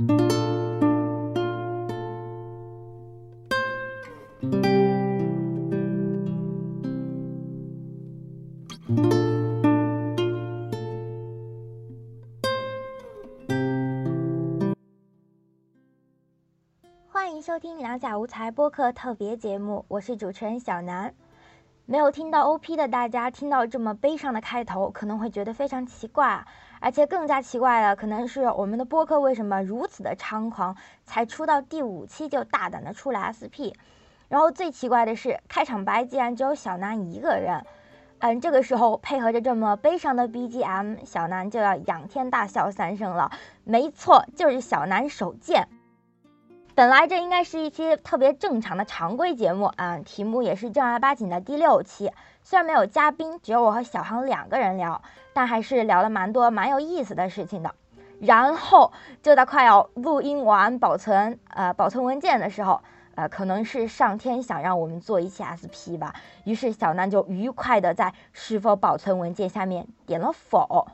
欢迎收听《两小无猜》播客特别节目，我是主持人小南。没有听到 OP 的大家，听到这么悲伤的开头，可能会觉得非常奇怪。而且更加奇怪的，可能是我们的播客为什么如此的猖狂，才出到第五期就大胆的出了 SP。然后最奇怪的是，开场白竟然只有小南一个人。嗯，这个时候配合着这么悲伤的 BGM，小南就要仰天大笑三声了。没错，就是小南手贱。本来这应该是一期特别正常的常规节目啊，题目也是正儿八经的第六期。虽然没有嘉宾，只有我和小航两个人聊，但还是聊了蛮多蛮有意思的事情的。然后就在快要录音完、保存呃保存文件的时候，呃，可能是上天想让我们做一期 SP 吧，于是小南就愉快的在是否保存文件下面点了否。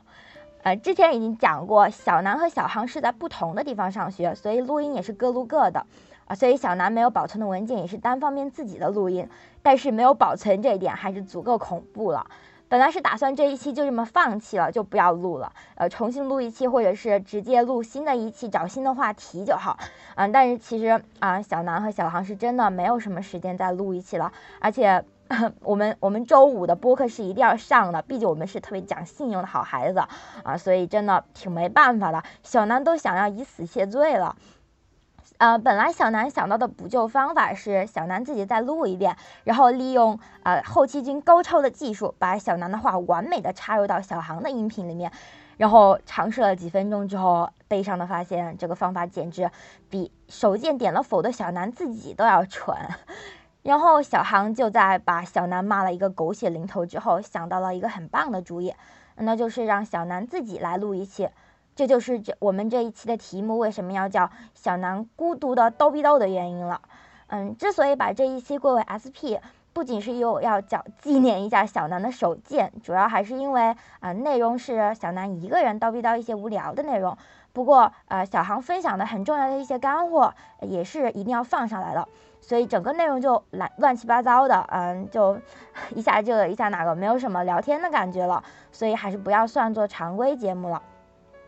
呃，之前已经讲过，小南和小航是在不同的地方上学，所以录音也是各录各的啊。所以小南没有保存的文件也是单方面自己的录音，但是没有保存这一点还是足够恐怖了。本来是打算这一期就这么放弃了，就不要录了，呃，重新录一期，或者是直接录新的一期，找新的话题就好。嗯，但是其实啊，小南和小航是真的没有什么时间再录一期了，而且。我们我们周五的播客是一定要上的，毕竟我们是特别讲信用的好孩子啊，所以真的挺没办法的。小南都想要以死谢罪了，呃，本来小南想到的补救方法是小南自己再录一遍，然后利用呃后期君高超的技术，把小南的话完美的插入到小航的音频里面，然后尝试了几分钟之后，悲伤的发现这个方法简直比手贱点了否的小南自己都要蠢。然后小航就在把小南骂了一个狗血淋头之后，想到了一个很棒的主意，那就是让小南自己来录一期。这就是这我们这一期的题目为什么要叫小南孤独的叨逼叨的原因了。嗯，之所以把这一期归为 SP，不仅是又要叫纪念一下小南的手贱，主要还是因为啊内容是小南一个人叨逼叨一些无聊的内容。不过呃小航分享的很重要的一些干货也是一定要放上来的。所以整个内容就乱乱七八糟的，嗯，就 一下这个一下哪个，没有什么聊天的感觉了，所以还是不要算作常规节目了。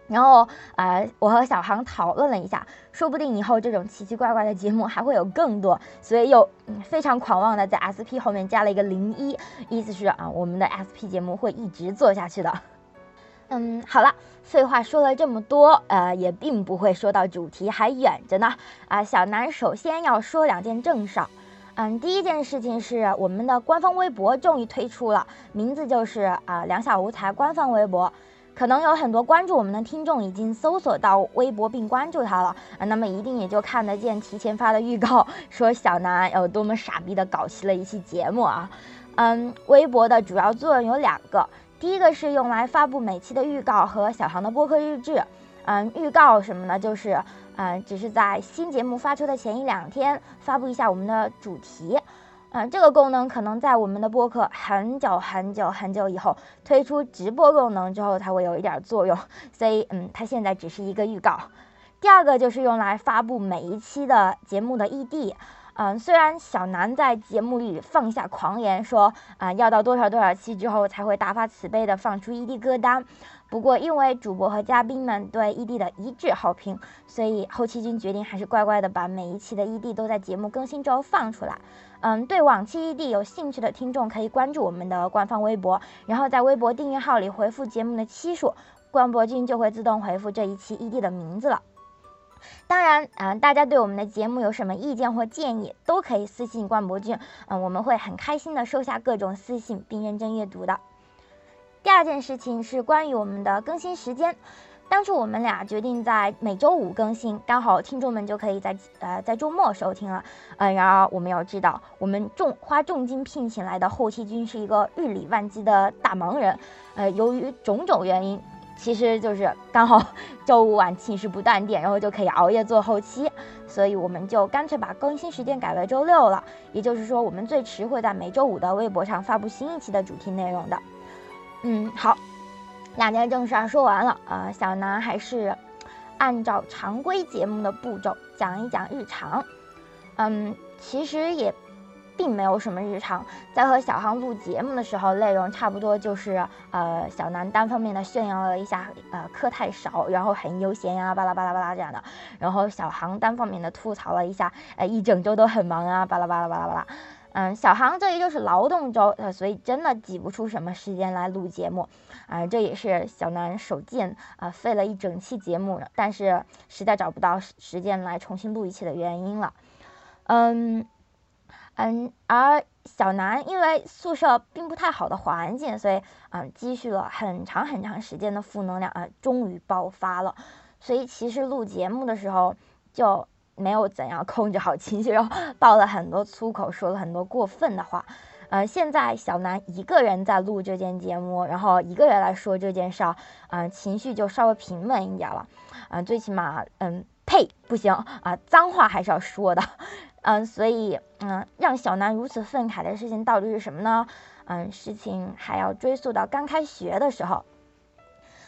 然后，呃，我和小航讨论了一下，说不定以后这种奇奇怪怪的节目还会有更多，所以又非常狂妄的在 SP 后面加了一个零一，意思是啊，我们的 SP 节目会一直做下去的。嗯，好了，废话说了这么多，呃，也并不会说到主题，还远着呢。啊，小南首先要说两件正事儿。嗯，第一件事情是我们的官方微博终于推出了，名字就是啊两小无才官方微博。可能有很多关注我们的听众已经搜索到微博并关注它了啊，那么一定也就看得见提前发的预告，说小南有多么傻逼的搞起了一期节目啊。嗯，微博的主要作用有两个。第一个是用来发布每期的预告和小航的播客日志，嗯，预告什么呢？就是，嗯，只是在新节目发出的前一两天发布一下我们的主题，嗯，这个功能可能在我们的播客很久很久很久以后推出直播功能之后才会有一点作用，所以，嗯，它现在只是一个预告。第二个就是用来发布每一期的节目的 ED。嗯，虽然小南在节目里放下狂言说，啊，要到多少多少期之后才会大发慈悲的放出 ED 歌单，不过因为主播和嘉宾们对 ED 的一致好评，所以后期君决定还是乖乖的把每一期的 ED 都在节目更新之后放出来。嗯，对往期 ED 有兴趣的听众可以关注我们的官方微博，然后在微博订阅号里回复节目的期数，关博君就会自动回复这一期 ED 的名字了。当然，嗯，大家对我们的节目有什么意见或建议，都可以私信冠博君，嗯，我们会很开心的收下各种私信，并认真阅读的。第二件事情是关于我们的更新时间，当初我们俩决定在每周五更新，刚好听众们就可以在呃在周末收听了，嗯，然而我们要知道，我们重花重金聘请来的后期君是一个日理万机的大忙人，呃，由于种种原因。其实就是刚好 周五晚寝室不断电，然后就可以熬夜做后期，所以我们就干脆把更新时间改为周六了。也就是说，我们最迟会在每周五的微博上发布新一期的主题内容的。嗯，好，两件正事儿说完了。呃，小南还是，按照常规节目的步骤讲一讲日常。嗯，其实也。并没有什么日常，在和小航录节目的时候，内容差不多就是呃小南单方面的炫耀了一下呃课太少，然后很悠闲呀，巴拉巴拉巴拉这样的，然后小航单方面的吐槽了一下，呃一整周都很忙啊，巴拉巴拉巴拉巴拉，嗯，小航这里就是劳动周，呃所以真的挤不出什么时间来录节目，啊这也是小南手贱啊费了一整期节目，但是实在找不到时间来重新录一期的原因了，嗯。嗯，而小南因为宿舍并不太好的环境，所以嗯积蓄了很长很长时间的负能量啊，终于爆发了。所以其实录节目的时候就没有怎样控制好情绪，然后 爆了很多粗口，说了很多过分的话。呃，现在小南一个人在录这件节目，然后一个人来说这件事儿，嗯，情绪就稍微平稳一点了。嗯，最起码，嗯，呸，不行啊，脏话还是要说的。嗯，所以，嗯，让小南如此愤慨的事情到底是什么呢？嗯，事情还要追溯到刚开学的时候。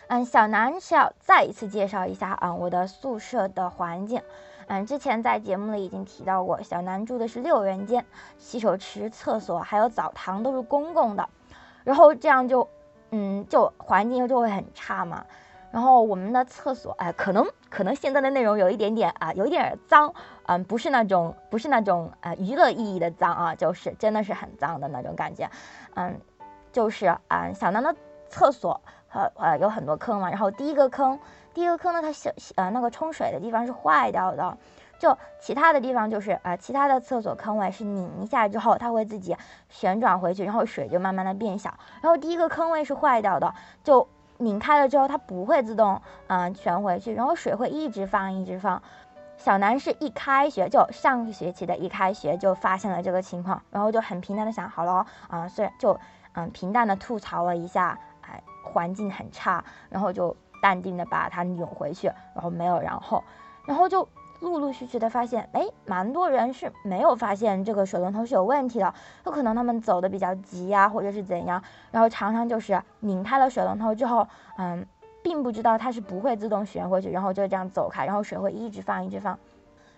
嗯，小南是要再一次介绍一下啊，我的宿舍的环境。嗯，之前在节目里已经提到过，小南住的是六人间，洗手池、厕所还有澡堂都是公共的，然后这样就，嗯，就环境就会很差嘛。然后我们的厕所，哎，可能可能现在的内容有一点点啊，有一点脏，嗯，不是那种不是那种呃娱乐意义的脏啊，就是真的是很脏的那种感觉，嗯，就是啊，小南的厕所和呃有很多坑嘛，然后第一个坑，第一个坑呢，它小呃那个冲水的地方是坏掉的，就其他的地方就是啊，其他的厕所坑位是拧一下之后它会自己旋转回去，然后水就慢慢的变小，然后第一个坑位是坏掉的，就。拧开了之后，它不会自动嗯旋回去，然后水会一直放一直放。小南是一开学就上个学期的一开学就发现了这个情况，然后就很平淡的想好了啊，虽然就嗯平淡的吐槽了一下，哎环境很差，然后就淡定的把它扭回去，然后没有然后，然后就。陆陆续续的发现，哎，蛮多人是没有发现这个水龙头是有问题的，有可能他们走的比较急呀，或者是怎样，然后常常就是拧开了水龙头之后，嗯，并不知道它是不会自动旋回去，然后就这样走开，然后水会一直放一直放。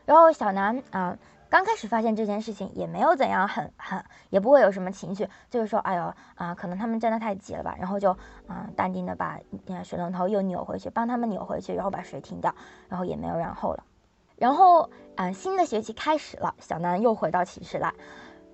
然后小南啊，刚开始发现这件事情也没有怎样，很很也不会有什么情绪，就是说，哎呦啊，可能他们真的太急了吧，然后就嗯淡定的把水龙头又扭回去，帮他们扭回去，然后把水停掉，然后也没有然后了。然后，嗯，新的学期开始了，小南又回到寝室来，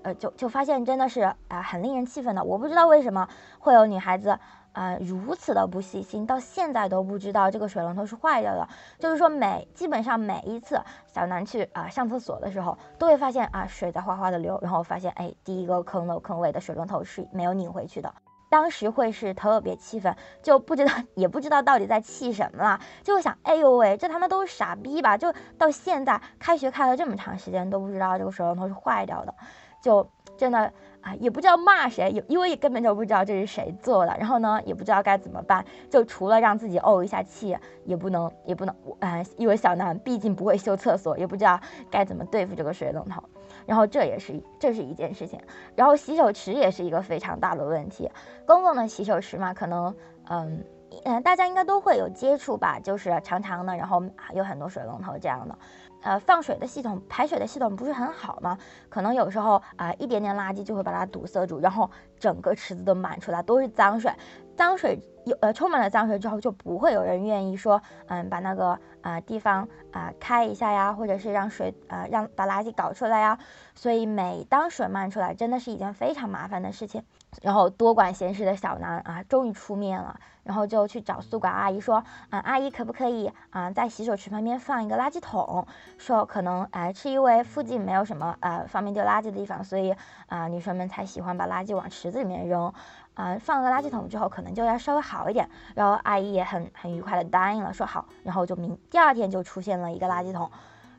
呃，就就发现真的是啊，很令人气愤的。我不知道为什么会有女孩子，呃，如此的不细心，到现在都不知道这个水龙头是坏掉的。就是说，每基本上每一次小南去啊上厕所的时候，都会发现啊水在哗哗的流，然后发现哎第一个坑的坑位的水龙头是没有拧回去的。当时会是特别气愤，就不知道 也不知道到底在气什么了，就会想，哎呦喂，这他妈都是傻逼吧？就到现在开学开了这么长时间都不知道这个水龙头是坏掉的，就真的啊，也不知道骂谁，也因为也根本就不知道这是谁做的，然后呢，也不知道该怎么办，就除了让自己怄一下气，也不能也不能，嗯，因为小南毕竟不会修厕所，也不知道该怎么对付这个水龙头。然后这也是这是一件事情，然后洗手池也是一个非常大的问题。公共的洗手池嘛，可能嗯嗯大家应该都会有接触吧，就是常常的，然后有很多水龙头这样的，呃放水的系统排水的系统不是很好嘛，可能有时候啊一点点垃圾就会把它堵塞住，然后整个池子都满出来都是脏水，脏水。有呃充满了脏水之后，就不会有人愿意说，嗯，把那个啊地方啊开一下呀，或者是让水呃让把垃圾搞出来呀。所以每当水漫出来，真的是一件非常麻烦的事情。然后多管闲事的小南啊，终于出面了，然后就去找宿管阿姨说，啊阿姨可不可以啊在洗手池旁边放一个垃圾桶？说可能哎是因为附近没有什么呃方便丢垃圾的地方，所以啊女生们才喜欢把垃圾往池子里面扔。啊，放了个垃圾桶之后，可能就要稍微好一点。然后阿姨也很很愉快的答应了，说好。然后就明第二天就出现了一个垃圾桶，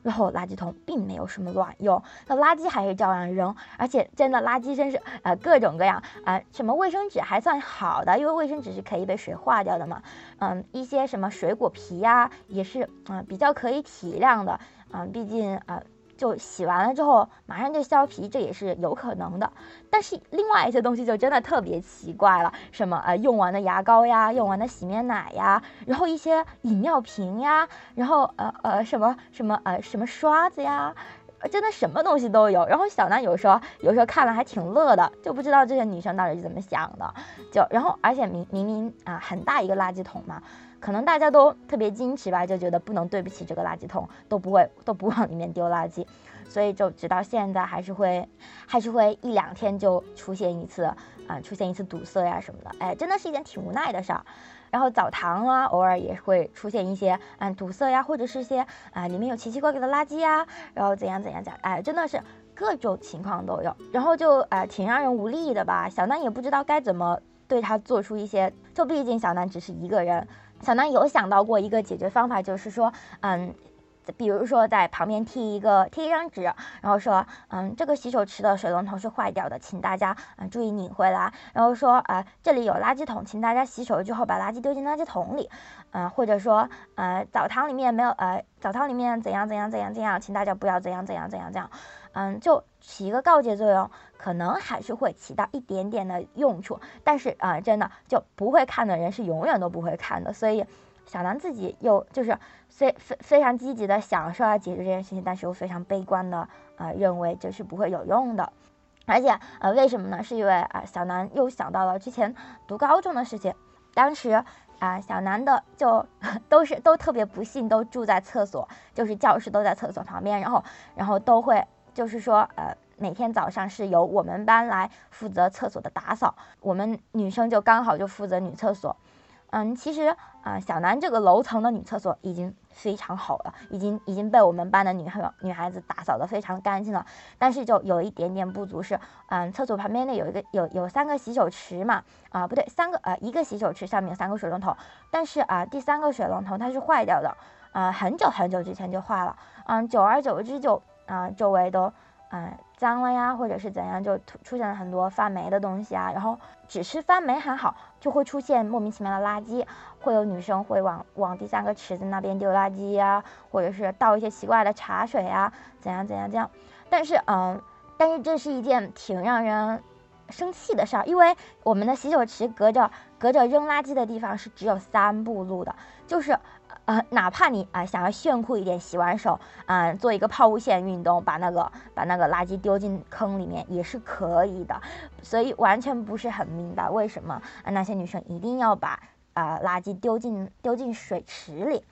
然后垃圾桶并没有什么卵用，那垃圾还是照样扔，而且真的垃圾真是呃各种各样啊，什么卫生纸还算好的，因为卫生纸是可以被水化掉的嘛。嗯，一些什么水果皮呀，也是嗯比较可以体谅的。嗯，毕竟啊。就洗完了之后马上就削皮，这也是有可能的。但是另外一些东西就真的特别奇怪了，什么呃用完的牙膏呀，用完的洗面奶呀，然后一些饮料瓶呀，然后呃呃什么什么呃什么刷子呀。真的什么东西都有，然后小南有时候有时候看了还挺乐的，就不知道这些女生到底是怎么想的。就然后而且明明明啊很大一个垃圾桶嘛，可能大家都特别矜持吧，就觉得不能对不起这个垃圾桶，都不会都不往里面丢垃圾，所以就直到现在还是会还是会一两天就出现一次啊出现一次堵塞呀什么的，哎，真的是一件挺无奈的事儿。然后澡堂啊，偶尔也会出现一些嗯堵塞呀，或者是些啊里面有奇奇怪怪的垃圾呀，然后怎样怎样讲，哎，真的是各种情况都有，然后就呃挺让人无力的吧。小南也不知道该怎么对他做出一些，就毕竟小南只是一个人，小南有想到过一个解决方法，就是说嗯。比如说，在旁边贴一个贴一张纸，然后说，嗯，这个洗手池的水龙头是坏掉的，请大家嗯注意拧回来。然后说，呃，这里有垃圾桶，请大家洗手之后把垃圾丢进垃圾桶里。嗯，或者说，呃，澡堂里面没有，呃，澡堂里面怎样怎样怎样怎样，请大家不要怎样怎样怎样怎样。嗯，就起一个告诫作用，可能还是会起到一点点的用处。但是啊，真的就不会看的人是永远都不会看的，所以。小南自己又就是非非非常积极的想说要解决这件事情，但是又非常悲观的呃认为这是不会有用的，而且呃为什么呢？是因为啊小南又想到了之前读高中的事情，当时啊小南的就都是都特别不幸，都住在厕所，就是教室都在厕所旁边，然后然后都会就是说呃每天早上是由我们班来负责厕所的打扫，我们女生就刚好就负责女厕所。嗯，其实啊，小南这个楼层的女厕所已经非常好了，已经已经被我们班的女孩女孩子打扫的非常干净了。但是就有一点点不足是，嗯，厕所旁边呢有一个有有三个洗手池嘛，啊不对，三个呃一个洗手池上面有三个水龙头，但是啊第三个水龙头它是坏掉的，啊很久很久之前就坏了，嗯，久而久之就啊周围都。嗯，脏了呀，或者是怎样，就出现了很多发霉的东西啊。然后只是发霉还好，就会出现莫名其妙的垃圾，会有女生会往往第三个池子那边丢垃圾呀，或者是倒一些奇怪的茶水啊，怎样怎样这样。但是嗯，但是这是一件挺让人生气的事儿，因为我们的洗手池隔着隔着扔垃圾的地方是只有三步路的，就是。啊，哪怕你啊想要炫酷一点，洗完手啊做一个抛物线运动，把那个把那个垃圾丢进坑里面也是可以的，所以完全不是很明白为什么啊那些女生一定要把啊垃圾丢进丢进水池里，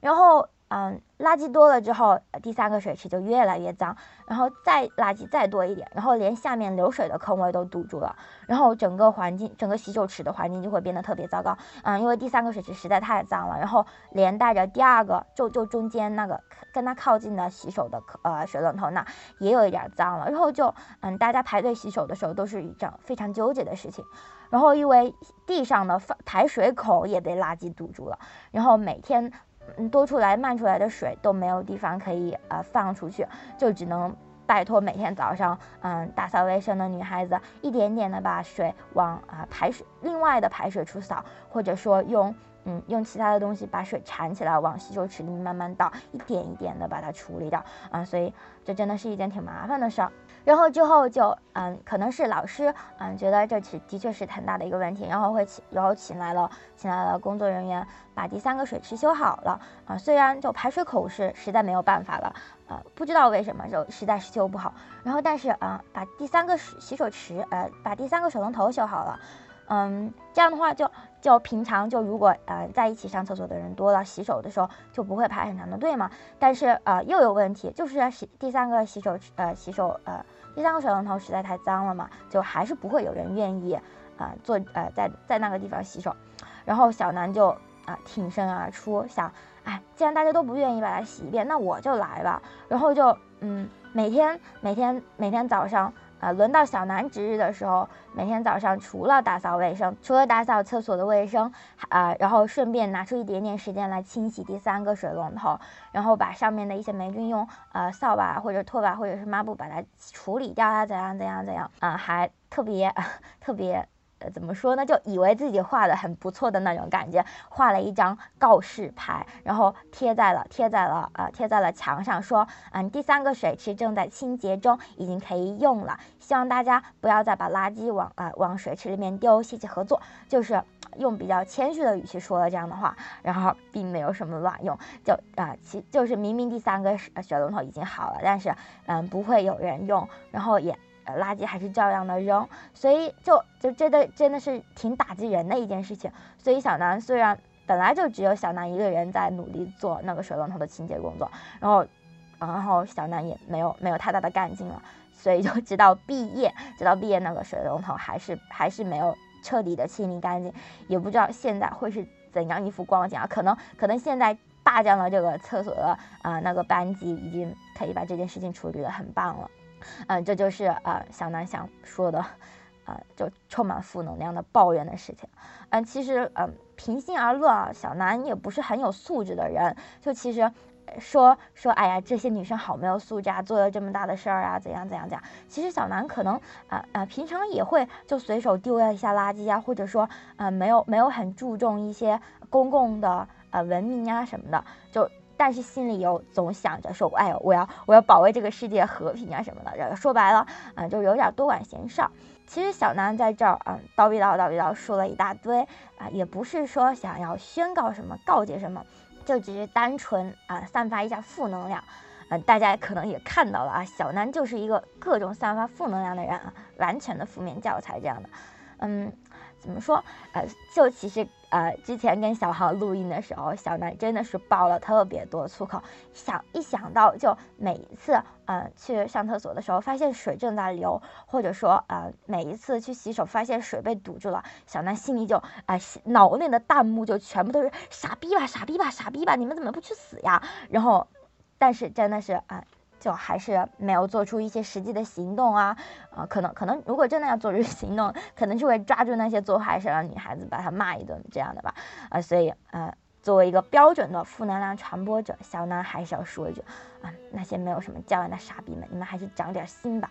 然后。嗯，垃圾多了之后，第三个水池就越来越脏，然后再垃圾再多一点，然后连下面流水的坑位都堵住了，然后整个环境，整个洗手池的环境就会变得特别糟糕。嗯，因为第三个水池实在太脏了，然后连带着第二个，就就中间那个跟它靠近的洗手的呃水龙头那也有一点脏了，然后就嗯大家排队洗手的时候都是一件非常纠结的事情，然后因为地上的排水孔也被垃圾堵住了，然后每天。嗯，多出来漫出来的水都没有地方可以呃放出去，就只能拜托每天早上嗯打扫卫生的女孩子一点点的把水往啊排水另外的排水处扫，或者说用嗯用其他的东西把水缠起来往洗手池里面慢慢倒，一点一点的把它处理掉啊，所以这真的是一件挺麻烦的事儿。然后之后就嗯，可能是老师嗯觉得这其的确是很大的一个问题，然后会请然后请来了请来了工作人员把第三个水池修好了啊。虽然就排水口是实在没有办法了啊，不知道为什么就实在是修不好。然后但是啊，把第三个洗手池呃把第三个水龙头修好了，嗯，这样的话就就平常就如果呃在一起上厕所的人多了，洗手的时候就不会排很长的队嘛。但是呃又有问题，就是洗第三个洗手呃洗手呃。第三个水龙头实在太脏了嘛，就还是不会有人愿意啊做呃在在那个地方洗手，然后小南就啊挺身而出，想哎既然大家都不愿意把它洗一遍，那我就来吧，然后就嗯每天每天每天早上。啊，轮到小南值日的时候，每天早上除了打扫卫生，除了打扫厕所的卫生，啊，然后顺便拿出一点点时间来清洗第三个水龙头，然后把上面的一些霉菌用呃扫把或者拖把或者是抹布把它处理掉啊，怎样怎样怎样啊，还特别 特别呃，怎么说呢？就以为自己画的很不错的那种感觉，画了一张告示牌，然后贴在了贴在了呃贴在了墙上，说嗯第三个水池正在清洁中，已经可以用了，希望大家不要再把垃圾往啊往水池里面丢，谢谢合作。就是用比较谦虚的语气说了这样的话，然后并没有什么卵用，就啊其就是明明第三个水龙头已经好了，但是嗯不会有人用，然后也。垃圾还是照样的扔，所以就就真的真的是挺打击人的一件事情。所以小南虽然本来就只有小南一个人在努力做那个水龙头的清洁工作，然后然后小南也没有没有太大的干劲了，所以就直到毕业，直到毕业那个水龙头还是还是没有彻底的清理干净，也不知道现在会是怎样一副光景啊？可能可能现在霸占了这个厕所的啊那个班级已经可以把这件事情处理的很棒了。嗯，这就是呃小南想说的，呃，就充满负能量的抱怨的事情。嗯，其实嗯，平心而论啊，小南也不是很有素质的人。就其实说说，哎呀，这些女生好没有素质啊，做了这么大的事儿啊，怎样怎样怎样。其实小南可能啊啊，平常也会就随手丢了一下垃圾啊，或者说呃，没有没有很注重一些公共的呃文明啊什么的，就。但是心里又总想着说，哎呦，我要我要保卫这个世界和平啊什么的。这个说白了，嗯，就有点多管闲事。其实小南在这儿，嗯，叨逼叨叨逼叨说了一大堆啊，也不是说想要宣告什么、告诫什么，就只是单纯啊散发一下负能量。嗯，大家可能也看到了啊，小南就是一个各种散发负能量的人啊，完全的负面教材这样的。嗯，怎么说？呃，就其实。呃，之前跟小航录音的时候，小南真的是爆了特别多粗口。想一想到，就每一次，呃，去上厕所的时候，发现水正在流，或者说，呃，每一次去洗手，发现水被堵住了，小南心里就，啊，脑内的弹幕就全部都是傻逼吧，傻逼吧，傻逼吧，你们怎么不去死呀？然后，但是真的是，啊。就还是没有做出一些实际的行动啊，啊，可能可能如果真的要做出行动，可能就会抓住那些做坏事的女孩子，把她骂一顿这样的吧，啊，所以呃，作为一个标准的负能量传播者，小南还是要说一句，啊，那些没有什么教养的傻逼们，你们还是长点心吧，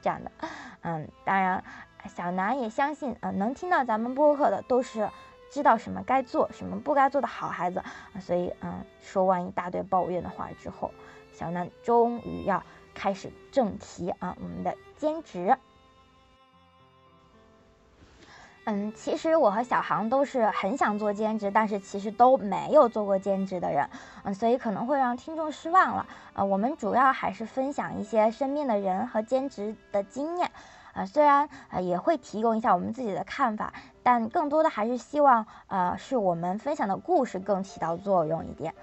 这样的，嗯，当然，小南也相信，呃，能听到咱们播客的都是知道什么该做，什么不该做的好孩子，所以嗯，说完一大堆抱怨的话之后。小南终于要开始正题啊，我们的兼职。嗯，其实我和小航都是很想做兼职，但是其实都没有做过兼职的人，嗯，所以可能会让听众失望了。呃，我们主要还是分享一些身边的人和兼职的经验，啊，虽然呃也会提供一下我们自己的看法，但更多的还是希望呃是我们分享的故事更起到作用一点。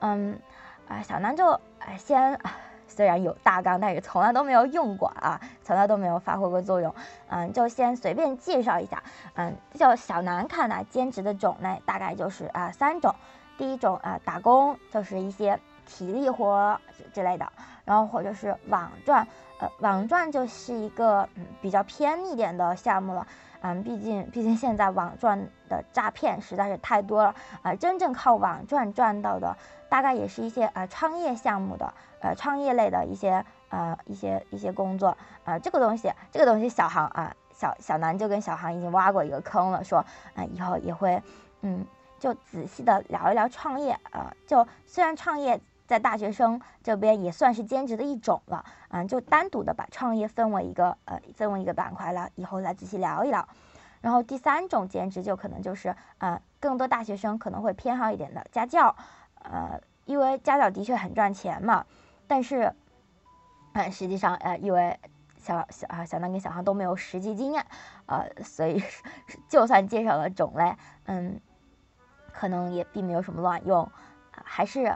嗯，啊，小南就。先，啊虽然有大纲，但是从来都没有用过啊，从来都没有发挥过作用。嗯，就先随便介绍一下。嗯，就小南看呢，兼职的种类大概就是啊三种。第一种啊，打工，就是一些体力活之类的。然后或者是网赚，呃，网赚就是一个嗯比较偏一点的项目了。嗯，毕竟毕竟现在网赚的诈骗实在是太多了啊，真正靠网赚赚到的。大概也是一些呃创业项目的呃创业类的一些呃一些一些工作啊，这个东西这个东西小航啊小小南就跟小航已经挖过一个坑了，说啊以后也会嗯就仔细的聊一聊创业啊，就虽然创业在大学生这边也算是兼职的一种了嗯，就单独的把创业分为一个呃分为一个板块了，以后来仔细聊一聊。然后第三种兼职就可能就是啊更多大学生可能会偏好一点的家教。呃，因为家教的确很赚钱嘛，但是，嗯，实际上，呃，因为小小啊小南跟小航都没有实际经验，呃，所以就算介绍了种类，嗯，可能也并没有什么卵用，还是，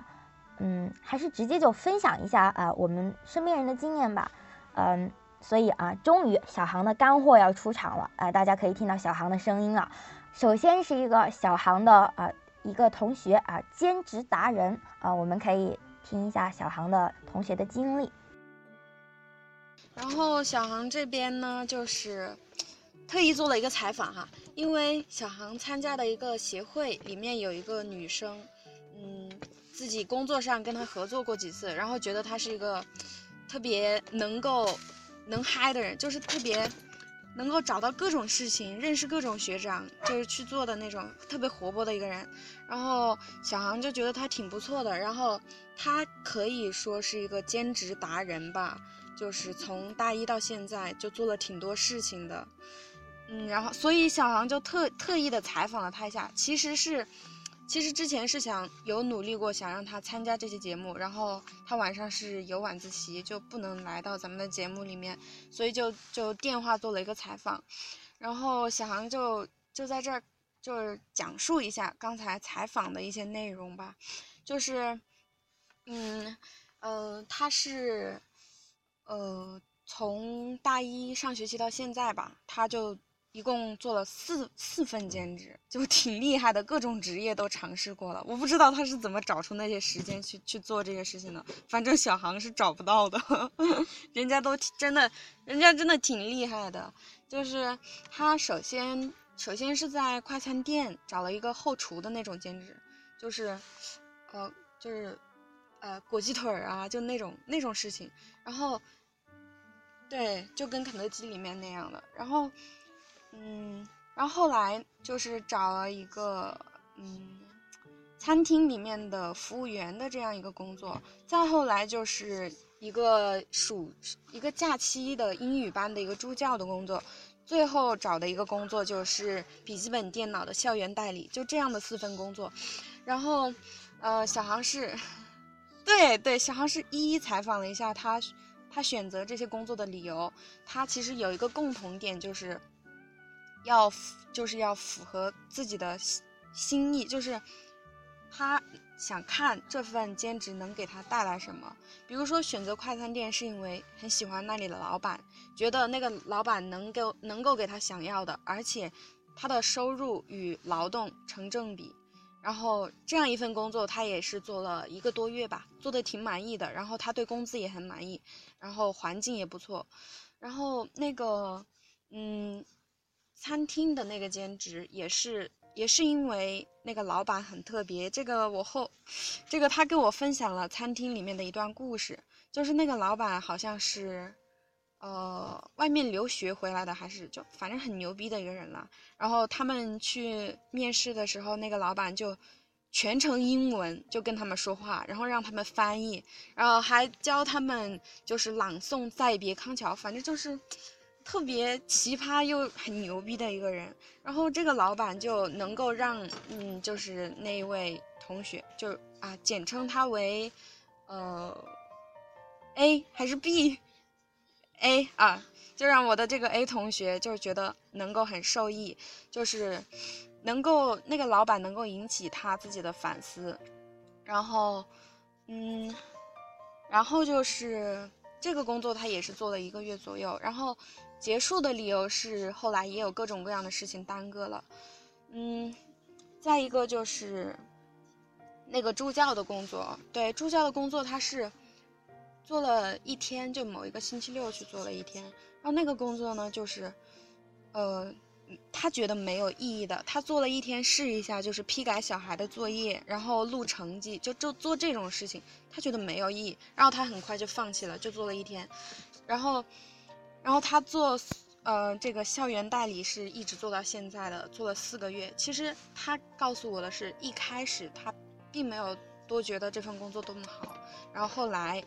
嗯，还是直接就分享一下啊我们身边人的经验吧，嗯，所以啊，终于小航的干货要出场了，啊，大家可以听到小航的声音了，首先是一个小航的啊。一个同学啊，兼职达人啊，我们可以听一下小航的同学的经历。然后小航这边呢，就是特意做了一个采访哈，因为小航参加的一个协会里面有一个女生，自己工作上跟他合作过几次，然后觉得他是一个特别能够能嗨的人，就是特别能够找到各种事情，认识各种学长，就是去做的那种特别活泼的一个人。然后小航就觉得他挺不错的，然后他可以说是一个兼职达人吧，就是从大一到现在就做了挺多事情的。嗯，然后所以小航就特特意的采访了他一下，其实是。其实之前是想有努力过，想让他参加这些节目，然后他晚上是有晚自习，就不能来到咱们的节目里面，所以就就电话做了一个采访，然后小航就就在这儿就是讲述一下刚才采访的一些内容吧，就是，嗯，呃，他是，呃，从大一上学期到现在吧，他就。一共做了四四份兼职，就挺厉害的，各种职业都尝试过了。我不知道他是怎么找出那些时间去去做这些事情的。反正小航是找不到的，人家都真的，人家真的挺厉害的。就是他首先首先是在快餐店找了一个后厨的那种兼职，就是，呃，就是，呃，裹鸡腿儿啊，就那种那种事情。然后，对，就跟肯德基里面那样的。然后。嗯，然后后来就是找了一个嗯，餐厅里面的服务员的这样一个工作，再后来就是一个暑一个假期的英语班的一个助教的工作，最后找的一个工作就是笔记本电脑的校园代理，就这样的四份工作。然后，呃，小航是，对对，小航是一一采访了一下他，他选择这些工作的理由，他其实有一个共同点就是。要就是要符合自己的心意，就是他想看这份兼职能给他带来什么。比如说选择快餐店是因为很喜欢那里的老板，觉得那个老板能够能够给他想要的，而且他的收入与劳动成正比。然后这样一份工作他也是做了一个多月吧，做的挺满意的。然后他对工资也很满意，然后环境也不错。然后那个嗯。餐厅的那个兼职也是，也是因为那个老板很特别。这个我后，这个他跟我分享了餐厅里面的一段故事，就是那个老板好像是，呃，外面留学回来的，还是就反正很牛逼的一个人了。然后他们去面试的时候，那个老板就全程英文就跟他们说话，然后让他们翻译，然后还教他们就是朗诵《再别康桥》，反正就是。特别奇葩又很牛逼的一个人，然后这个老板就能够让，嗯，就是那一位同学，就啊，简称他为，呃，A 还是 B？A 啊，就让我的这个 A 同学就觉得能够很受益，就是能够那个老板能够引起他自己的反思，然后，嗯，然后就是这个工作他也是做了一个月左右，然后。结束的理由是后来也有各种各样的事情耽搁了，嗯，再一个就是那个助教的工作，对助教的工作他是做了一天，就某一个星期六去做了一天，然后那个工作呢就是，呃，他觉得没有意义的，他做了一天试一下，就是批改小孩的作业，然后录成绩，就就做这种事情，他觉得没有意义，然后他很快就放弃了，就做了一天，然后。然后他做，呃，这个校园代理是一直做到现在的，做了四个月。其实他告诉我的是一开始他并没有多觉得这份工作多么好，然后后来，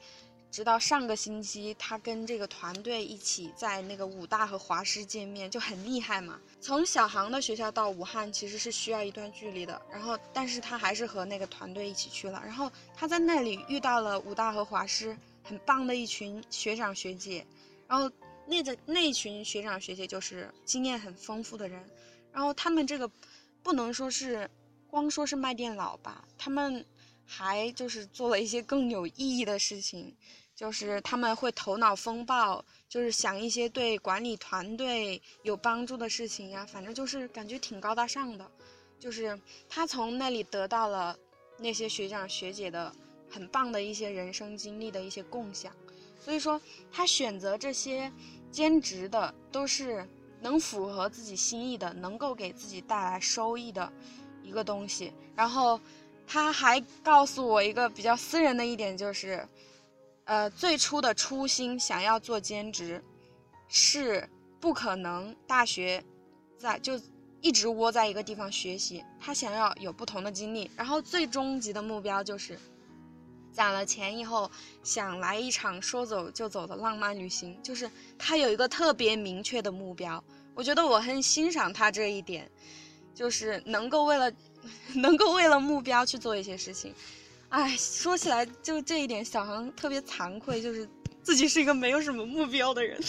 直到上个星期，他跟这个团队一起在那个武大和华师见面，就很厉害嘛。从小航的学校到武汉其实是需要一段距离的，然后但是他还是和那个团队一起去了。然后他在那里遇到了武大和华师很棒的一群学长学姐，然后。那的那群学长学姐就是经验很丰富的人，然后他们这个不能说是光说是卖电脑吧，他们还就是做了一些更有意义的事情，就是他们会头脑风暴，就是想一些对管理团队有帮助的事情呀，反正就是感觉挺高大上的，就是他从那里得到了那些学长学姐的很棒的一些人生经历的一些共享，所以说他选择这些。兼职的都是能符合自己心意的，能够给自己带来收益的一个东西。然后他还告诉我一个比较私人的一点，就是，呃，最初的初心想要做兼职，是不可能大学在就一直窝在一个地方学习，他想要有不同的经历，然后最终极的目标就是攒了钱以后想来一场说走就走的浪漫旅行，就是他有一个特别明确的目标。我觉得我很欣赏他这一点，就是能够为了 能够为了目标去做一些事情。哎，说起来就这一点，小航特别惭愧，就是自己是一个没有什么目标的人。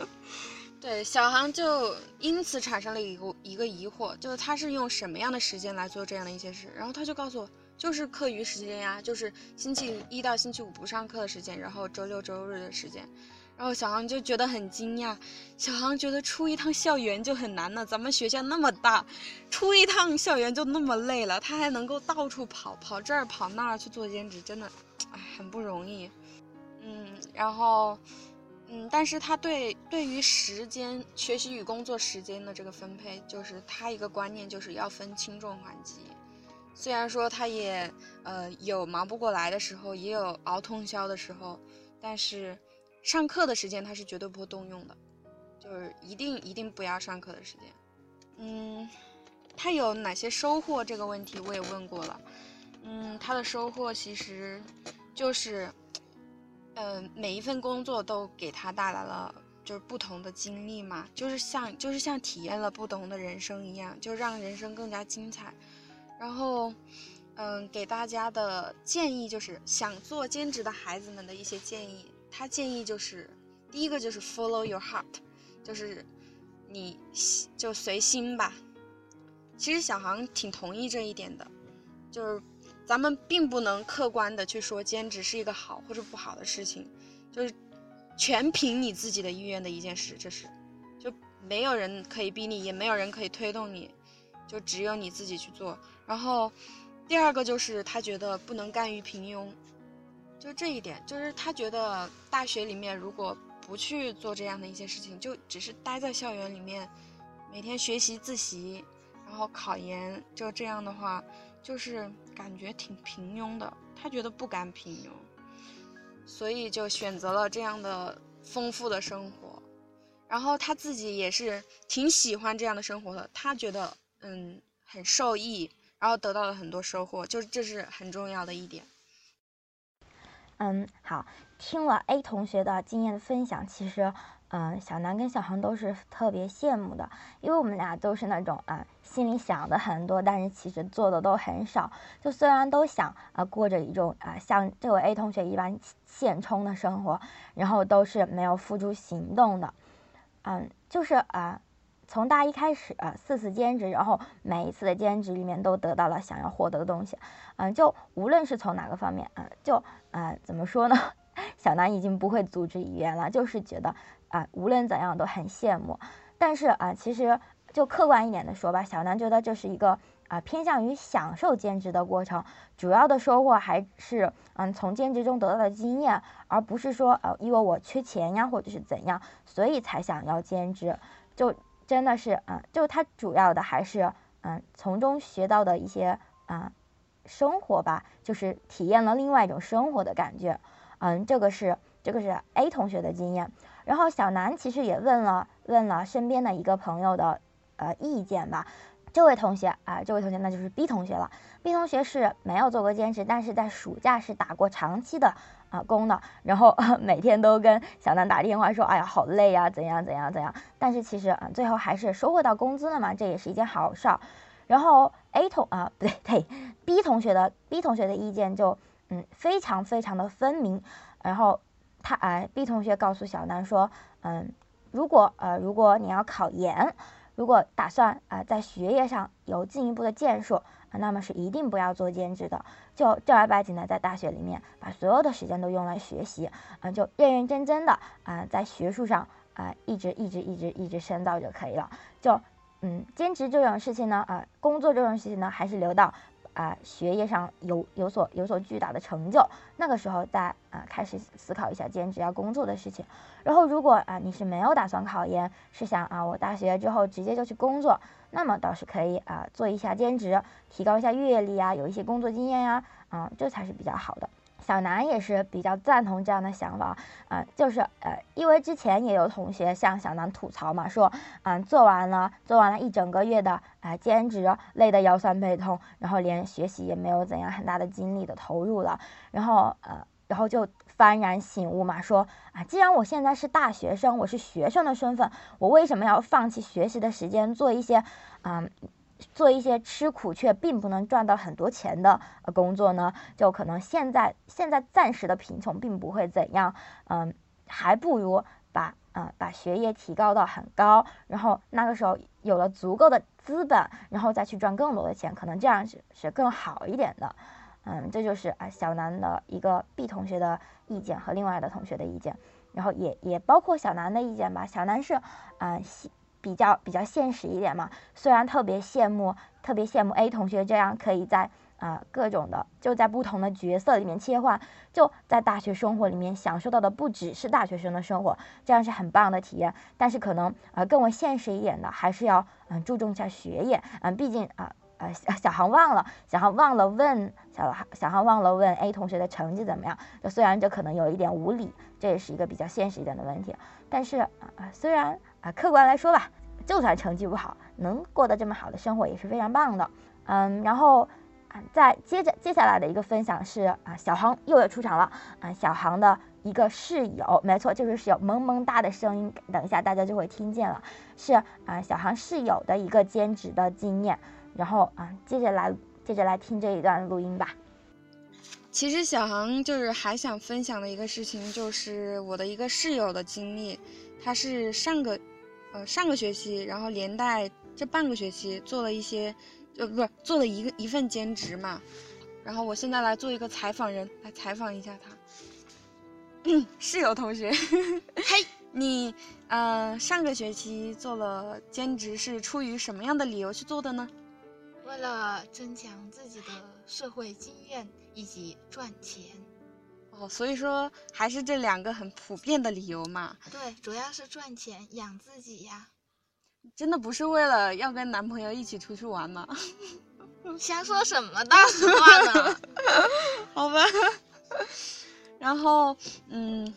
对，小航就因此产生了一个一个疑惑，就是他是用什么样的时间来做这样的一些事？然后他就告诉我，就是课余时间呀，就是星期一到星期五不上课的时间，然后周六周日的时间。然后小航就觉得很惊讶，小航觉得出一趟校园就很难了，咱们学校那么大，出一趟校园就那么累了，他还能够到处跑，跑这儿跑那儿去做兼职，真的，哎，很不容易。嗯，然后，嗯，但是他对对于时间学习与工作时间的这个分配，就是他一个观念就是要分轻重缓急。虽然说他也呃有忙不过来的时候，也有熬通宵的时候，但是。上课的时间他是绝对不会动用的，就是一定一定不要上课的时间。嗯，他有哪些收获这个问题我也问过了。嗯，他的收获其实就是，嗯，每一份工作都给他带来了就是不同的经历嘛，就是像就是像体验了不同的人生一样，就让人生更加精彩。然后，嗯，给大家的建议就是想做兼职的孩子们的一些建议。他建议就是，第一个就是 follow your heart，就是你就随心吧。其实小航挺同意这一点的，就是咱们并不能客观的去说兼职是一个好或者不好的事情，就是全凭你自己的意愿的一件事，这是就没有人可以逼你，也没有人可以推动你，就只有你自己去做。然后第二个就是他觉得不能甘于平庸。就这一点，就是他觉得大学里面如果不去做这样的一些事情，就只是待在校园里面，每天学习自习，然后考研，就这样的话，就是感觉挺平庸的。他觉得不甘平庸，所以就选择了这样的丰富的生活。然后他自己也是挺喜欢这样的生活的，他觉得嗯很受益，然后得到了很多收获，就这是很重要的一点。嗯，好，听了 A 同学的经验分享，其实，嗯，小南跟小航都是特别羡慕的，因为我们俩都是那种啊，心里想的很多，但是其实做的都很少。就虽然都想啊，过着一种啊，像这位 A 同学一般现充的生活，然后都是没有付诸行动的。嗯，就是啊。从大一开始啊，四次兼职，然后每一次的兼职里面都得到了想要获得的东西，嗯，就无论是从哪个方面，嗯，就啊，怎么说呢？小南已经不会组织语言了，就是觉得啊，无论怎样都很羡慕。但是啊，其实就客观一点的说吧，小南觉得这是一个啊偏向于享受兼职的过程，主要的收获还是嗯从兼职中得到的经验，而不是说呃因为我缺钱呀或者是怎样，所以才想要兼职，就。真的是，嗯，就他主要的还是，嗯，从中学到的一些，啊，生活吧，就是体验了另外一种生活的感觉，嗯，这个是这个是 A 同学的经验，然后小南其实也问了问了身边的一个朋友的，呃，意见吧，这位同学啊，这位同学那就是 B 同学了，B 同学是没有做过兼职，但是在暑假是打过长期的。啊，工的，然后 每天都跟小南打电话说，哎呀，好累呀，怎样怎样怎样。但是其实啊，最后还是收获到工资了嘛，这也是一件好事儿。然后 A 同啊，不对对，B 同学的 B 同学的意见就嗯非常非常的分明。然后他哎，B 同学告诉小南说，嗯，如果呃如果你要考研，如果打算啊在学业上有进一步的建树啊。那么是一定不要做兼职的，就正儿八经的在大学里面把所有的时间都用来学习，啊，就认认真真的啊，在学术上啊一直一直一直一直深造就可以了。就嗯，兼职这种事情呢，啊，工作这种事情呢，还是留到。啊，学业上有有所有所巨大的成就，那个时候再啊开始思考一下兼职要工作的事情。然后如果啊你是没有打算考研，是想啊我大学之后直接就去工作，那么倒是可以啊做一下兼职，提高一下阅历啊，有一些工作经验呀，啊这才是比较好的。小南也是比较赞同这样的想法，啊，就是呃，因为之前也有同学向小南吐槽嘛，说，嗯，做完了做完了一整个月的啊兼职，累得腰酸背痛，然后连学习也没有怎样很大的精力的投入了，然后呃，然后就幡然醒悟嘛，说啊，既然我现在是大学生，我是学生的身份，我为什么要放弃学习的时间做一些，嗯。做一些吃苦却并不能赚到很多钱的呃工作呢，就可能现在现在暂时的贫穷并不会怎样，嗯，还不如把啊把学业提高到很高，然后那个时候有了足够的资本，然后再去赚更多的钱，可能这样是是更好一点的，嗯，这就是啊小南的一个 B 同学的意见和另外的同学的意见，然后也也包括小南的意见吧，小南是啊比较比较现实一点嘛，虽然特别羡慕，特别羡慕 A 同学这样可以在啊各种的就在不同的角色里面切换，就在大学生活里面享受到的不只是大学生的生活，这样是很棒的体验。但是可能啊更为现实一点的，还是要嗯注重一下学业，嗯，毕竟啊呃小航忘了，小航忘了问小航小航忘了问 A 同学的成绩怎么样。虽然这可能有一点无理，这也是一个比较现实一点的问题。但是啊虽然。啊，客观来说吧，就算成绩不好，能过得这么好的生活也是非常棒的。嗯，然后啊，再接着接下来的一个分享是啊，小航又要出场了啊，小航的一个室友，没错，就是室友萌萌哒的声音，等一下大家就会听见了，是啊，小航室友的一个兼职的经验。然后啊，接着来接着来听这一段录音吧。其实小航就是还想分享的一个事情，就是我的一个室友的经历。他是上个，呃，上个学期，然后连带这半个学期做了一些，呃，不是做了一个一份兼职嘛。然后我现在来做一个采访人，来采访一下他。室友同学，嘿，你，呃，上个学期做了兼职，是出于什么样的理由去做的呢？为了增强自己的社会经验以及赚钱。哦，所以说还是这两个很普遍的理由嘛。对，主要是赚钱养自己呀。真的不是为了要跟男朋友一起出去玩吗？瞎说什么大实话呢？好吧。然后，嗯，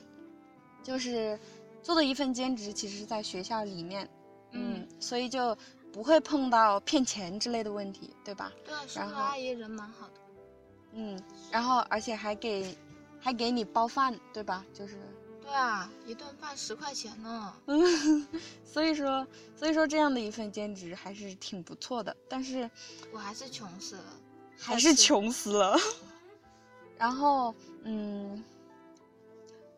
就是做的一份兼职，其实是在学校里面，嗯，所以就不会碰到骗钱之类的问题，对吧？对，叔叔阿姨人蛮好的。嗯，然后而且还给。还给你包饭，对吧？就是，对啊，一顿饭十块钱呢。嗯，所以说，所以说这样的一份兼职还是挺不错的。但是，我还是穷死了，还是穷死了。然后，嗯，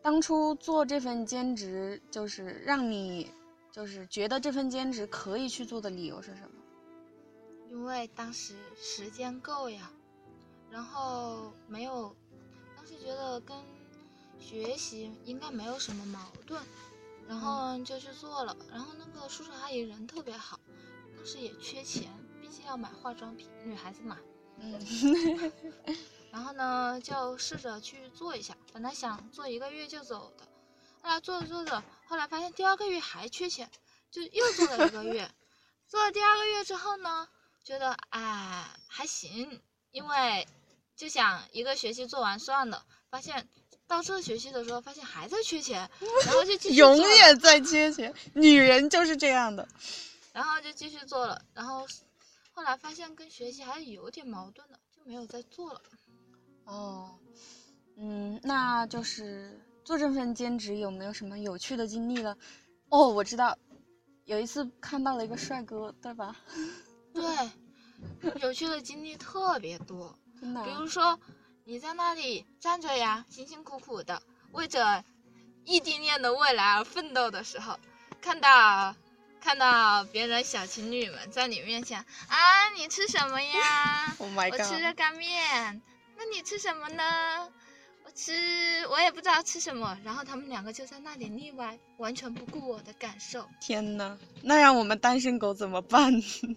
当初做这份兼职，就是让你，就是觉得这份兼职可以去做的理由是什么？因为当时时间够呀，然后没有。是觉得跟学习应该没有什么矛盾，然后就去做了。然后那个叔叔阿姨人特别好，当时也缺钱，毕竟要买化妆品，女孩子嘛。嗯。然后呢，就试着去做一下。本来想做一个月就走的，后来做着做着，后来发现第二个月还缺钱，就又做了一个月。做了第二个月之后呢，觉得哎还行，因为。就想一个学期做完算了，发现到这学期的时候，发现还在缺钱，然后就继续永远在缺钱，女人就是这样的。然后就继续做了，然后后来发现跟学习还是有点矛盾的，就没有再做了。哦，嗯，那就是做这份兼职有没有什么有趣的经历了？哦，我知道，有一次看到了一个帅哥，对吧？对，有趣的经历特别多。比如说，你在那里站着呀，辛辛苦苦的为着异地恋的未来而奋斗的时候，看到看到别人小情侣们在你面前啊，你吃什么呀？我吃热干面。那你吃什么呢？我吃，我也不知道吃什么。然后他们两个就在那里腻歪，完全不顾我的感受。天呐，那让我们单身狗怎么办？其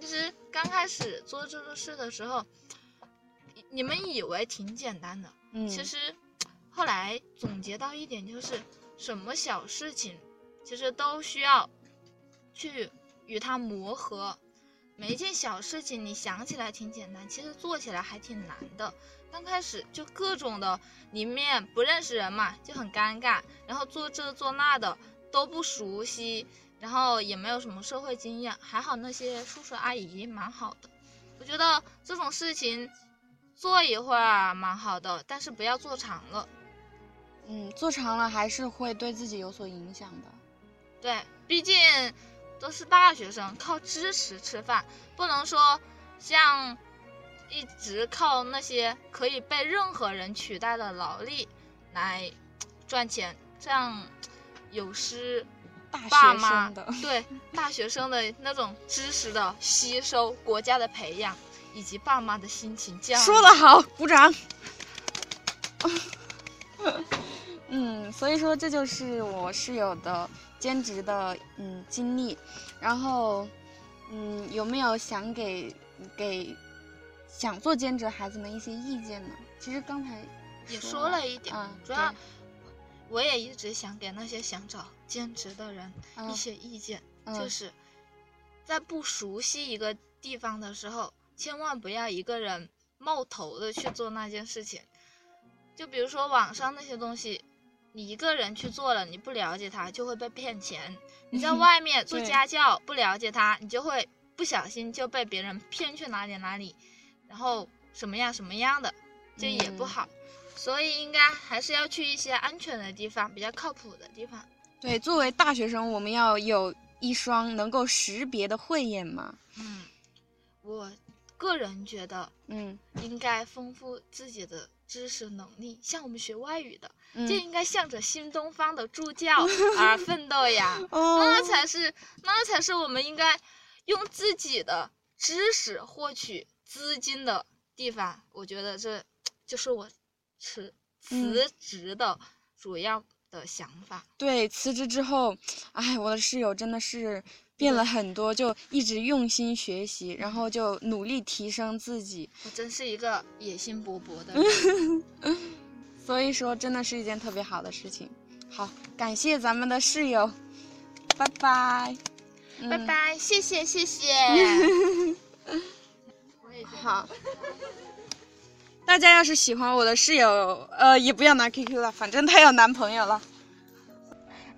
实刚开始做这个事的时候。你们以为挺简单的，嗯，其实后来总结到一点就是，什么小事情其实都需要去与它磨合，每一件小事情你想起来挺简单，其实做起来还挺难的。刚开始就各种的，里面不认识人嘛，就很尴尬，然后做这做那的都不熟悉，然后也没有什么社会经验，还好那些叔叔阿姨蛮好的。我觉得这种事情做一会儿蛮好的，但是不要坐长了。嗯，坐长了还是会对自己有所影响的。对，毕竟都是大学生，靠知识吃饭，不能说像一直靠那些可以被任何人取代的劳力来赚钱，这样有失大爸学妈对大学生的那种知识的吸收、国家的培养以及爸妈的心情。说的好，鼓掌。嗯，所以说这就是我室友的兼职的嗯经历，然后嗯有没有想给给想做兼职的孩子们一些意见呢？其实刚才也说说了一点，嗯主要我也一直想给那些想找兼职的人嗯一些意见，嗯就是在不熟悉一个地方的时候，千万不要一个人冒头的去做那件事情。就比如说网上那些东西，你一个人去做了，你不了解它，就会被骗钱。你在 外面做家教，不了解它，你就会不小心就被别人骗去哪里哪里，然后什么样什么样的，这也不嗯好。所以应该还是要去一些安全的地方，比较靠谱的地方。对，作为大学生，我们要有一双能够识别的慧眼嘛。嗯，我个人觉得嗯应该丰富自己的知识能力，像我们学外语的，就嗯，应该向着新东方的助教而 奋斗呀。哦那才是，那才是我们应该用自己的知识获取资金的地方。我觉得这 就是我辞嗯辞职的主要的想法。对，辞职之后，哎，我的室友真的是变了很多，就一直用心学习，然后就努力提升自己。我真是一个野心勃勃的人。所以说，真的是一件特别好的事情。好，感谢咱们的室友，拜拜，嗯。拜拜，谢谢谢谢。好，大家要是喜欢我的室友，呃，也不要拿 QQ 了，反正她有男朋友了。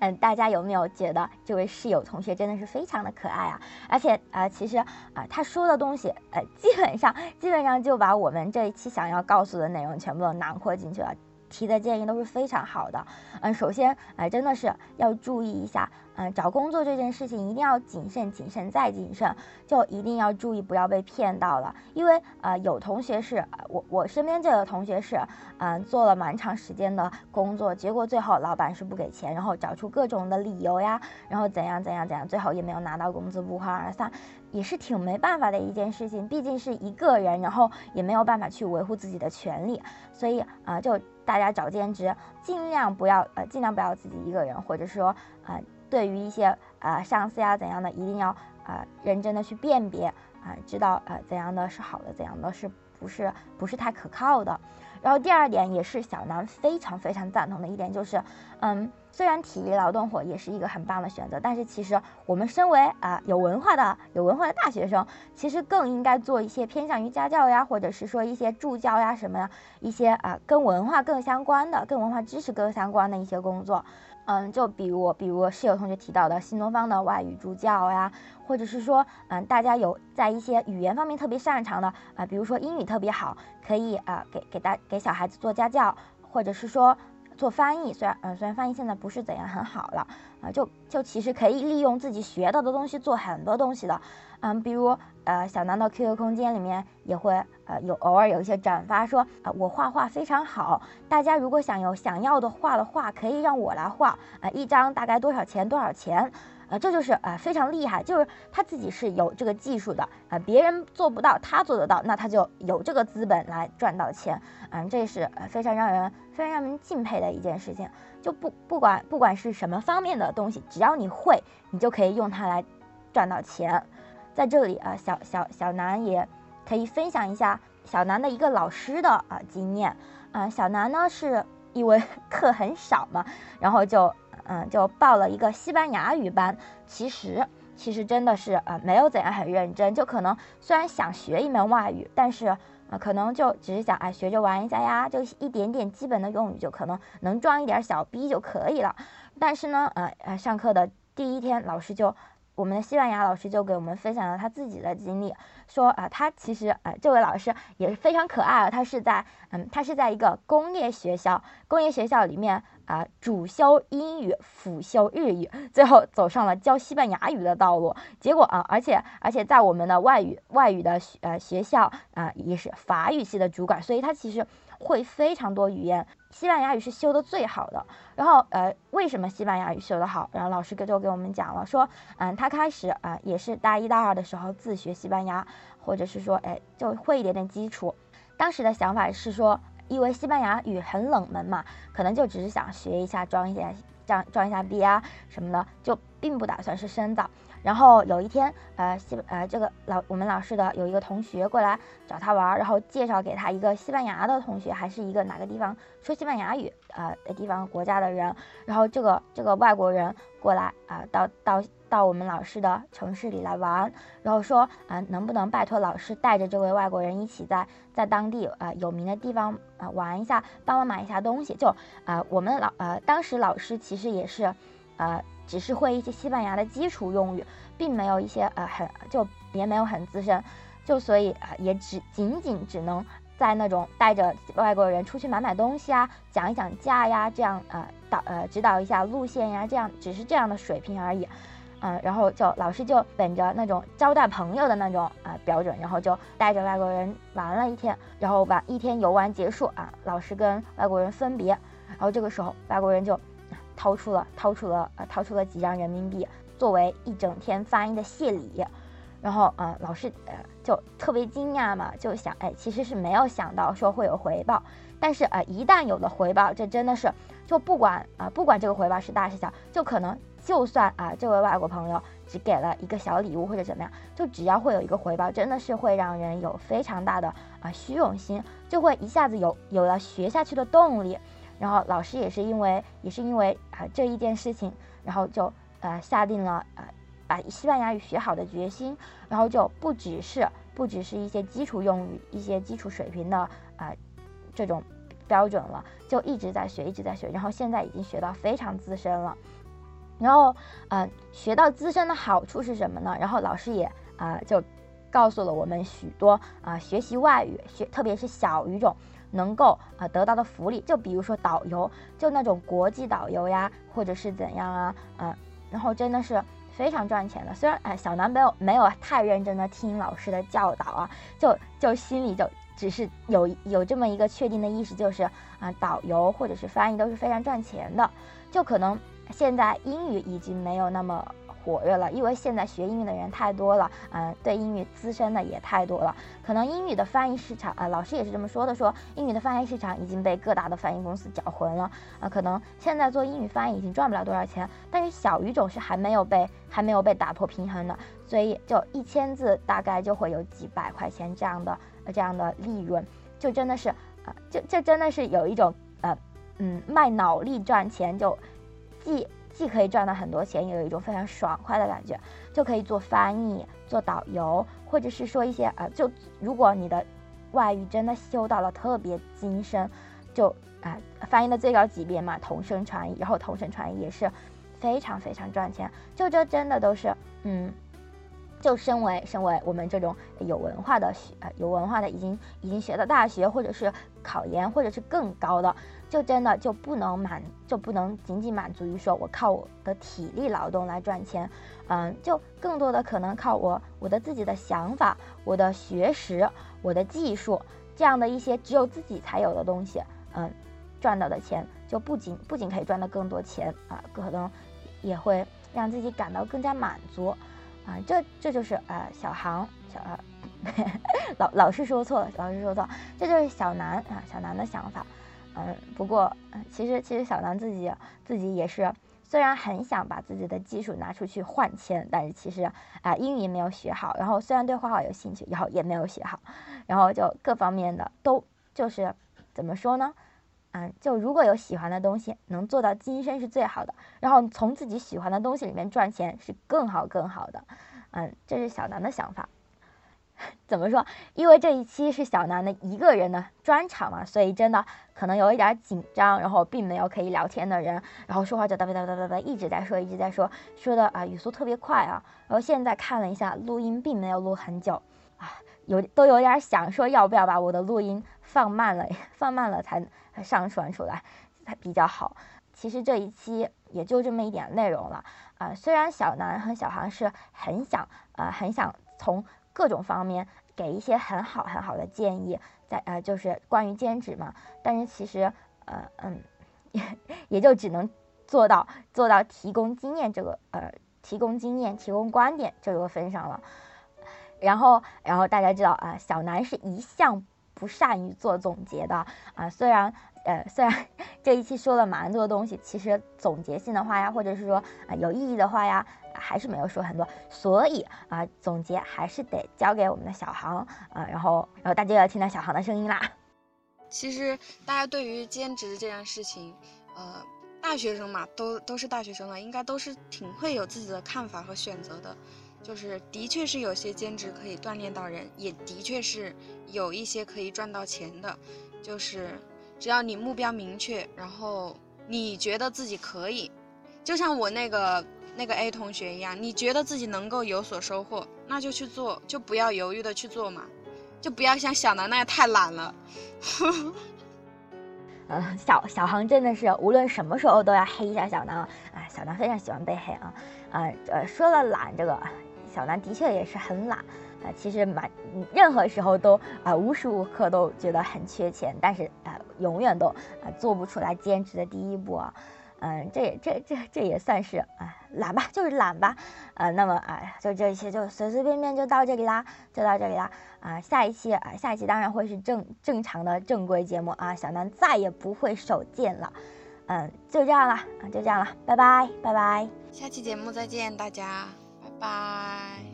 嗯，大家有没有觉得这位室友同学真的是非常的可爱啊？而且啊、其实啊、他说的东西，呃，基本上基本上就把我们这一期想要告诉的内容全部都囊括进去了。提的建议都是非常好的。嗯，首先，呃，真的是要注意一下，嗯，找工作这件事情一定要谨慎、谨慎再谨慎，就一定要注意不要被骗到了。因为呃，有同学是，我我身边这个同学是，嗯、做了蛮长时间的工作，结果最后老板是不给钱，然后找出各种的理由呀，然后怎样怎样怎样，最后也没有拿到工资，不欢而散，也是挺没办法的一件事情。毕竟是一个人，然后也没有办法去维护自己的权利，所以啊、就大家找兼职，尽量不要呃，尽量不要自己一个人，或者说啊、对于一些呃上司呀怎样的，一定要啊、呃认真的去辨别啊、知道呃怎样的是好的，怎样的是不是不是太可靠的。然后第二点也是小南非常非常赞同的一点，就是，嗯，虽然体力劳动活也是一个很棒的选择，但是其实我们身为啊、有文化的有文化的大学生，其实更应该做一些偏向于家教呀，或者是说一些助教呀什么呀，一些啊、跟文化更相关的、跟文化知识更相关的一些工作。嗯，就比如比如室友同学提到的新东方的外语助教呀，或者是说，嗯，大家有在一些语言方面特别擅长的啊、比如说英语特别好，可以啊、给给大给小孩子做家教，或者是说做翻译。虽然嗯、虽然翻译现在不是怎样很好了啊、就就其实可以利用自己学到的东西做很多东西的。嗯，比如呃，小南的 QQ 空间里面也会呃有偶尔有一些转发说啊、我画画非常好，大家如果想有想要的画的画，可以让我来画啊、一张大概多少钱？多少钱？啊，这就是啊非常厉害，就是他自己是有这个技术的啊、别人做不到，他做得到，那他就有这个资本来赚到钱，嗯，这是非常让人非常让人敬佩的一件事情。就不不管不管是什么方面的东西，只要你会，你就可以用它来赚到钱。在这里啊、小小小南也可以分享一下小南的一个老师的啊、经验。啊、小南呢是因为 课很少嘛，然后就嗯就报了一个西班牙语班。其实其实真的是呃没有怎样很认真，就可能虽然想学一门外语，但是呃可能就只是想哎学着玩一下呀，就一点点基本的用语就可能能装一点小逼就可以了。但是呢，呃呃上课的第一天，老师就。我们的西班牙老师就给我们分享了他自己的经历，说啊，他其实呃，这位老师也是非常可爱啊，他是在嗯，他是在一个工业学校，工业学校里面啊，主修英语，辅修日语，最后走上了教西班牙语的道路。结果啊，而且而且在我们的外语外语的呃学校啊，也是法语系的主管，所以他其实。会非常多语言，西班牙语是修的最好的。然后，呃，为什么西班牙语修的好？然后老师给就给我们讲了，说，嗯，他开始啊，也是大一、大二的时候自学西班牙，或者是说，哎，就会一点点基础。当时的想法是说，因为西班牙语很冷门嘛，可能就只是想学一下，装一下，装装一下逼啊什么的，就并不打算是深造。然后有一天，呃，西呃这个老我们老师的有一个同学过来找他玩，然后介绍给他一个西班牙的同学，还是一个哪个地方说西班牙语呃的地方国家的人，然后这个这个外国人过来啊，到到到我们老师的城市里来玩，然后说啊，能不能拜托老师带着这位外国人一起在在当地啊有名的地方啊玩一下，帮忙买一下东西，就啊我们老呃当时老师其实也是，呃。只是会一些西班牙的基础用语，并没有一些呃很就也没有很资深，就所以啊也只仅仅只能在那种带着外国人出去买买东西啊，讲一讲价呀，这样呃导呃指导一下路线呀，这样只是这样的水平而已，嗯，然后就老师就本着那种招待朋友的那种啊标准，然后就带着外国人玩了一天，然后把一天游玩结束啊，老师跟外国人分别，然后这个时候外国人就。掏出了掏出了呃掏出了几张人民币作为一整天翻译的谢礼，然后呃老师呃就特别惊讶嘛，就想哎其实是没有想到说会有回报，但是呃一旦有了回报，这真的是就不管啊不管这个回报是大是小，就可能就算啊这位外国朋友只给了一个小礼物或者怎么样，就只要会有一个回报，真的是会让人有非常大的啊虚荣心，就会一下子有有了学下去的动力。然后老师也是因为也是因为啊这一件事情，然后就呃下定了呃把西班牙语学好的决心，然后就不只是不只是一些基础用语、一些基础水平的啊这种标准了，就一直在学，一直在学，然后现在已经学到非常资深了。然后嗯学到资深的好处是什么呢？然后老师也啊就告诉了我们许多啊学习外语学特别是小语种。能够啊得到的福利，就比如说导游，就那种国际导游呀，或者是怎样啊，嗯，然后真的是非常赚钱的。虽然哎，小南没有没有太认真的听老师的教导啊，就就心里就只是有有这么一个确定的意识，就是啊，导游或者是翻译都是非常赚钱的。就可能现在英语已经没有那么。活跃了，因为现在学英语的人太多了，嗯，对英语资深的也太多了。可能英语的翻译市场，啊，老师也是这么说的，说英语的翻译市场已经被各大的翻译公司搅浑了，啊，可能现在做英语翻译已经赚不了多少钱，但是小语种是还没有被还没有被打破平衡的，所以就一千字大概就会有几百块钱这样的呃这样的利润，就真的是，啊，就这真的是有一种，呃，嗯，卖脑力赚钱，就既。既可以赚到很多钱，也有一种非常爽快的感觉，就可以做翻译、做导游，或者是说一些呃，就如果你的外语真的修到了特别精深，就啊，翻译的最高级别嘛，同声传译，然后同声传译也是非常非常赚钱。就这真的都是，嗯，就身为身为我们这种有文化的学，有文化的已经已经学到大学，或者是考研，或者是更高的。就真的就不能满，就不能仅仅满足于说我靠我的体力劳动来赚钱，嗯，就更多的可能靠我我的自己的想法、我的学识、我的技术这样的一些只有自己才有的东西，嗯，赚到的钱就不仅不仅可以赚到更多钱啊，可能也会让自己感到更加满足，啊，这这就是呃小航小 老老是说错了，老是说错，这就是小南啊小南的想法。嗯，不过，其实其实小南自己自己也是，虽然很想把自己的技术拿出去换钱，但是其实啊英语没有学好，然后虽然对画画有兴趣，然后也没有学好，然后就各方面的都就是怎么说呢？嗯，就如果有喜欢的东西，能做到今生是最好的。然后从自己喜欢的东西里面赚钱是更好更好的。嗯，这是小南的想法。怎么说？因为这一期是小南的一个人的专场嘛，所以真的可能有一点紧张，然后并没有可以聊天的人，然后说话就哒哒哒哒哒哒一直在说，一直在说，说的啊语速特别快啊。然后现在看了一下录音，并没有录很久啊，有都有点想说要不要把我的录音放慢了，放慢了才上传出来才比较好。其实这一期也就这么一点内容了啊。虽然小南和小航是很想啊，很想从。各种方面给一些很好很好的建议，在呃就是关于兼职嘛，但是其实呃嗯也 也就只能做到做到提供经验这个呃提供经验提供观点这个份上了，然后然后大家知道啊小南是一向不善于做总结的啊虽然呃虽然 这一期说了蛮多东西，其实总结性的话呀或者是说啊有意义的话呀。还是没有说很多，所以啊，总结还是得交给我们的小航啊，然后，然后大家要听到小航的声音啦。其实大家对于兼职这件事情，呃，大学生嘛，都都是大学生了，应该都是挺会有自己的看法和选择的。就是的确是有些兼职可以锻炼到人，也的确是有一些可以赚到钱的。就是只要你目标明确，然后你觉得自己可以，就像我那个。那个 A 同学一样，你觉得自己能够有所收获，那就去做，就不要犹豫的去做嘛，就不要像小南那样太懒了。嗯，小小航真的是无论什么时候都要黑一下小南啊！哎，小南非常喜欢被黑啊！啊，呃，说了懒这个，小南的确也是很懒啊。其实蛮任何时候都啊，无时无刻都觉得很缺钱，但是啊，永远都啊做不出来兼职的第一步啊。嗯，这也这这这也算是啊懒吧，就是懒吧，呃，那么啊，就这一期就随随便便就到这里啦，就到这里啦，啊，下一期啊，下一期当然会是正正常的正规节目啊，小南再也不会手贱了，嗯，就这样了啊，就这样了，拜拜拜拜，下期节目再见，大家，拜拜。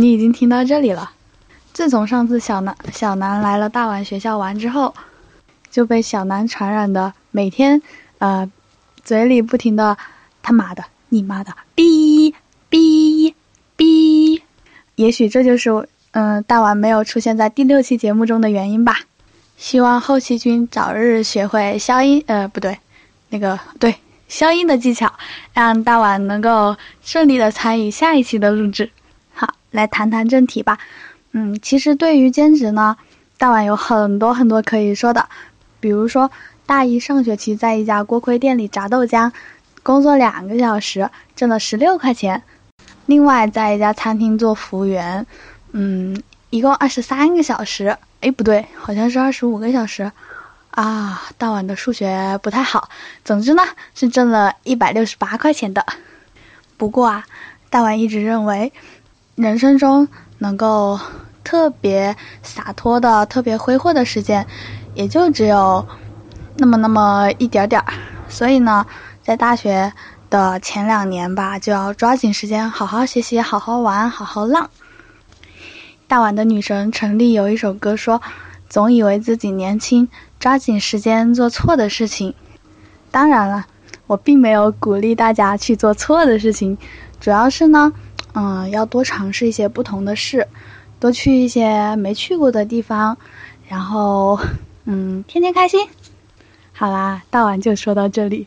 你已经听到这里了。自从上次小南小南来了大碗学校玩之后，就被小南传染的，每天，呃，嘴里不停的他妈的、你妈的、哔哔哔。也许这就是，嗯，大碗没有出现在第六期节目中的原因吧。希望后期君早日学会消音，呃，不对，那个对消音的技巧，让大碗能够顺利的参与下一期的录制。来谈谈正题吧，嗯，其实对于兼职呢，大碗有很多很多可以说的，比如说大一上学期在一家锅盔店里炸豆浆，工作两个小时挣了十六块钱，另外在一家餐厅做服务员，嗯，一共二十三个小时，哎，不对，好像是二十五个小时，啊，大碗的数学不太好。总之呢，是挣了一百六十八块钱的。不过啊，大碗一直认为，人生中能够特别洒脱的、特别挥霍的时间，也就只有那么那么一点点儿。所以呢，在大学的前两年吧，就要抓紧时间，好好学习，好好玩，好好浪。大碗的女神陈丽有一首歌说：“总以为自己年轻，抓紧时间做错的事情。”当然了，我并没有鼓励大家去做错的事情，主要是呢，嗯，要多尝试一些不同的事，多去一些没去过的地方，然后，嗯，天天开心。好啦，大碗就说到这里。